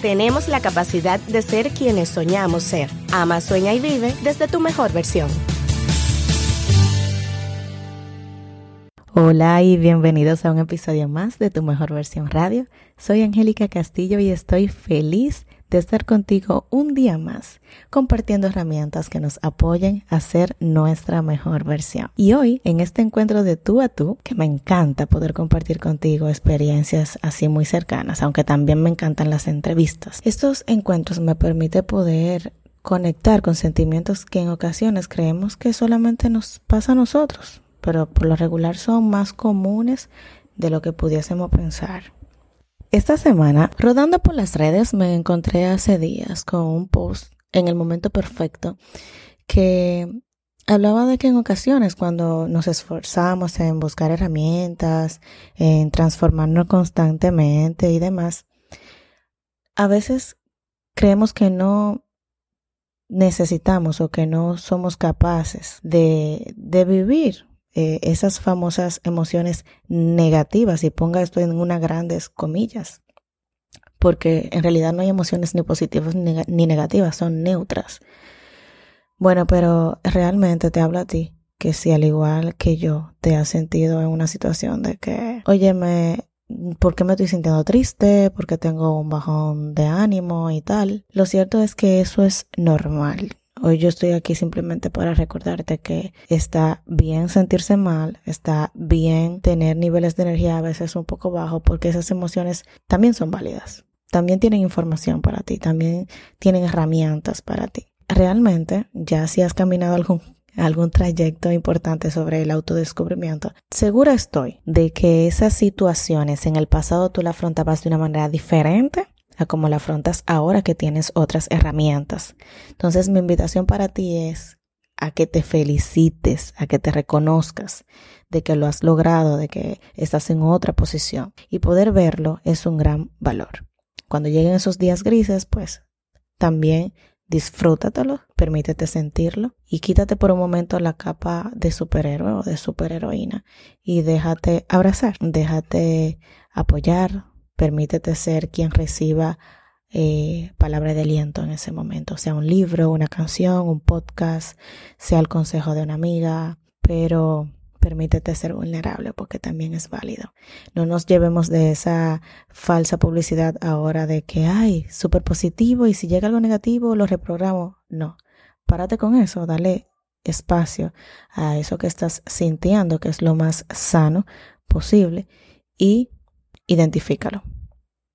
tenemos la capacidad de ser quienes soñamos ser. Ama, sueña y vive desde tu mejor versión. Hola y bienvenidos a un episodio más de Tu Mejor Versión Radio. Soy Angélica Castillo y estoy feliz de estar contigo un día más, compartiendo herramientas que nos apoyen a ser nuestra mejor versión. Y hoy, en este encuentro de tú a tú, que me encanta poder compartir contigo experiencias así muy cercanas, aunque también me encantan las entrevistas. Estos encuentros me permiten poder conectar con sentimientos que en ocasiones creemos que solamente nos pasa a nosotros, pero por lo regular son más comunes de lo que pudiésemos pensar. Esta semana, rodando por las redes, me encontré hace días con un post en el momento perfecto que hablaba de que en ocasiones cuando nos esforzamos en buscar herramientas, en transformarnos constantemente y demás, a veces creemos que no necesitamos o que no somos capaces de, de vivir eh, esas famosas emociones negativas, y ponga esto en unas grandes comillas, porque en realidad no hay emociones ni positivas ni negativas, son neutras. Bueno, pero realmente te hablo a ti, que si al igual que yo te has sentido en una situación de que, óyeme, ¿por qué me estoy sintiendo triste? ¿Por qué tengo un bajón de ánimo y tal? Lo cierto es que eso es normal. Hoy yo estoy aquí simplemente para recordarte que está bien sentirse mal, está bien tener niveles de energía a veces un poco bajos porque esas emociones también son válidas. También tienen información para ti, también tienen herramientas para ti. Realmente, ya si has caminado algún algún trayecto importante sobre el autodescubrimiento, segura estoy de que esas situaciones en el pasado tú las afrontabas de una manera diferente a cómo la afrontas ahora que tienes otras herramientas. Entonces mi invitación para ti es a que te felicites, a que te reconozcas de que lo has logrado, de que estás en otra posición. Y poder verlo es un gran valor. Cuando lleguen esos días grises, pues también disfrútatelo, permítete sentirlo y quítate por un momento la capa de superhéroe o de superheroína y déjate abrazar, déjate apoyar, Permítete ser quien reciba eh, palabra de aliento en ese momento, sea un libro, una canción, un podcast, sea el consejo de una amiga, pero permítete ser vulnerable porque también es válido. No nos llevemos de esa falsa publicidad ahora de que hay súper positivo y si llega algo negativo lo reprogramo. No, párate con eso, dale espacio a eso que estás sintiendo, que es lo más sano posible, y identifícalo.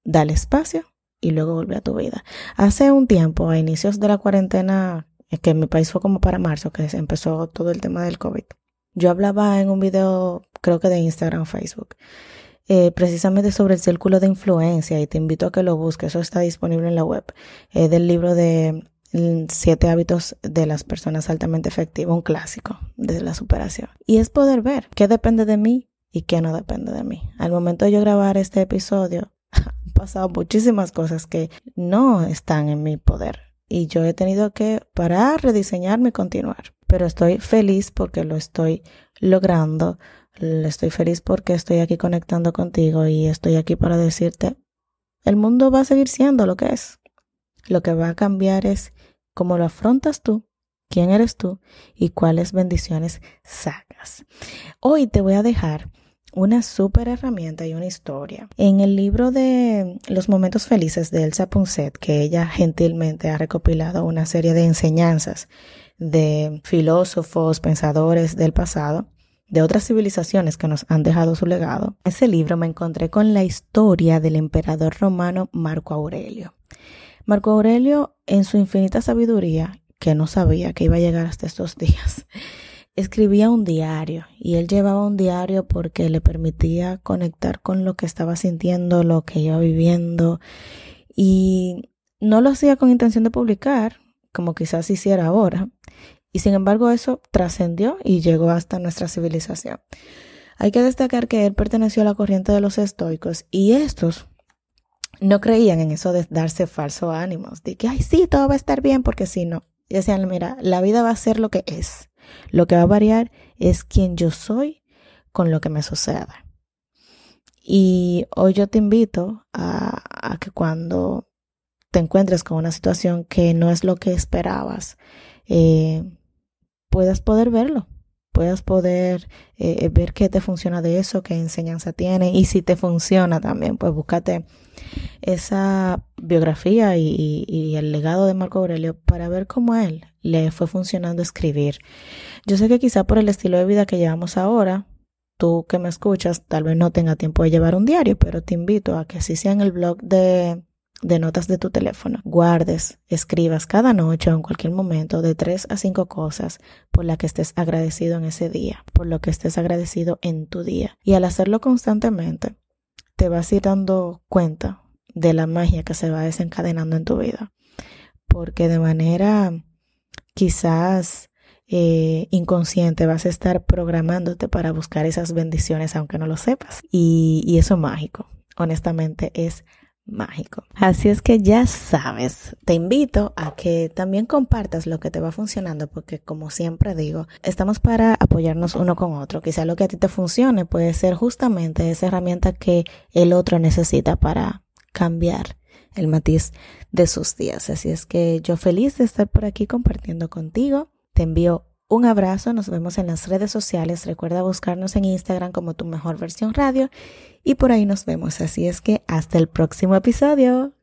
Dale espacio y luego vuelve a tu vida. Hace un tiempo, a inicios de la cuarentena, que en mi país fue como para marzo, que empezó todo el tema del COVID, yo hablaba en un video, creo que de Instagram, Facebook, eh, precisamente sobre el círculo de influencia y te invito a que lo busques, eso está disponible en la web, del libro de mm, Siete hábitos de las personas altamente efectivas, un clásico de la superación. Y es poder ver qué depende de mí y qué no depende de mí. Al momento de yo grabar este episodio, han pasado muchísimas cosas que no están en mi poder y yo he tenido que parar, rediseñarme y continuar. Pero estoy feliz porque lo estoy logrando. Estoy feliz porque estoy aquí conectando contigo y estoy aquí para decirte, el mundo va a seguir siendo lo que es. Lo que va a cambiar es cómo lo afrontas tú, quién eres tú y cuáles bendiciones sacas. Hoy te voy a dejar una súper herramienta y una historia. En el libro de Los Momentos Felices de Elsa Ponset, que ella gentilmente ha recopilado una serie de enseñanzas de filósofos, pensadores del pasado, de otras civilizaciones que nos han dejado su legado, ese libro me encontré con la historia del emperador romano Marco Aurelio. Marco Aurelio, en su infinita sabiduría, que no sabía que iba a llegar hasta estos días, escribía un diario y él llevaba un diario porque le permitía conectar con lo que estaba sintiendo, lo que iba viviendo y no lo hacía con intención de publicar, como quizás hiciera ahora. Y sin embargo eso trascendió y llegó hasta nuestra civilización. Hay que destacar que él perteneció a la corriente de los estoicos y estos no creían en eso de darse falsos ánimos, de que, ay, sí, todo va a estar bien, porque si no. Decían, mira, la vida va a ser lo que es. Lo que va a variar es quién yo soy con lo que me suceda. Y hoy yo te invito a, que cuando te encuentres con una situación que no es lo que esperabas, eh, puedas poder verlo, puedas poder eh, ver qué te funciona de eso, qué enseñanza tiene y si te funciona también, pues búscate esa biografía y, y, el legado de Marco Aurelio para ver cómo él le fue funcionando escribir. Yo sé que quizá por el estilo de vida que llevamos ahora, tú que me escuchas tal vez no tenga tiempo de llevar un diario, pero te invito a que si sea en el blog de de notas de tu teléfono. Guardes, escribas cada noche o en cualquier momento de tres a cinco cosas por las que estés agradecido en ese día, por lo que estés agradecido en tu día. Y al hacerlo constantemente, te vas a ir dando cuenta de la magia que se va desencadenando en tu vida. Porque de manera quizás eh, inconsciente vas a estar programándote para buscar esas bendiciones aunque no lo sepas. Y, y eso mágico. Honestamente es mágico. Así es que ya sabes, te invito a que también compartas lo que te va funcionando porque como siempre digo, estamos para apoyarnos uno con otro. Quizá lo que a ti te funcione puede ser justamente esa herramienta que el otro necesita para cambiar el matiz de sus días. Así es que yo feliz de estar por aquí compartiendo contigo. Te envío un abrazo, nos vemos en las redes sociales. Recuerda buscarnos en Instagram como tu mejor versión radio y por ahí nos vemos. Así es que hasta el próximo episodio.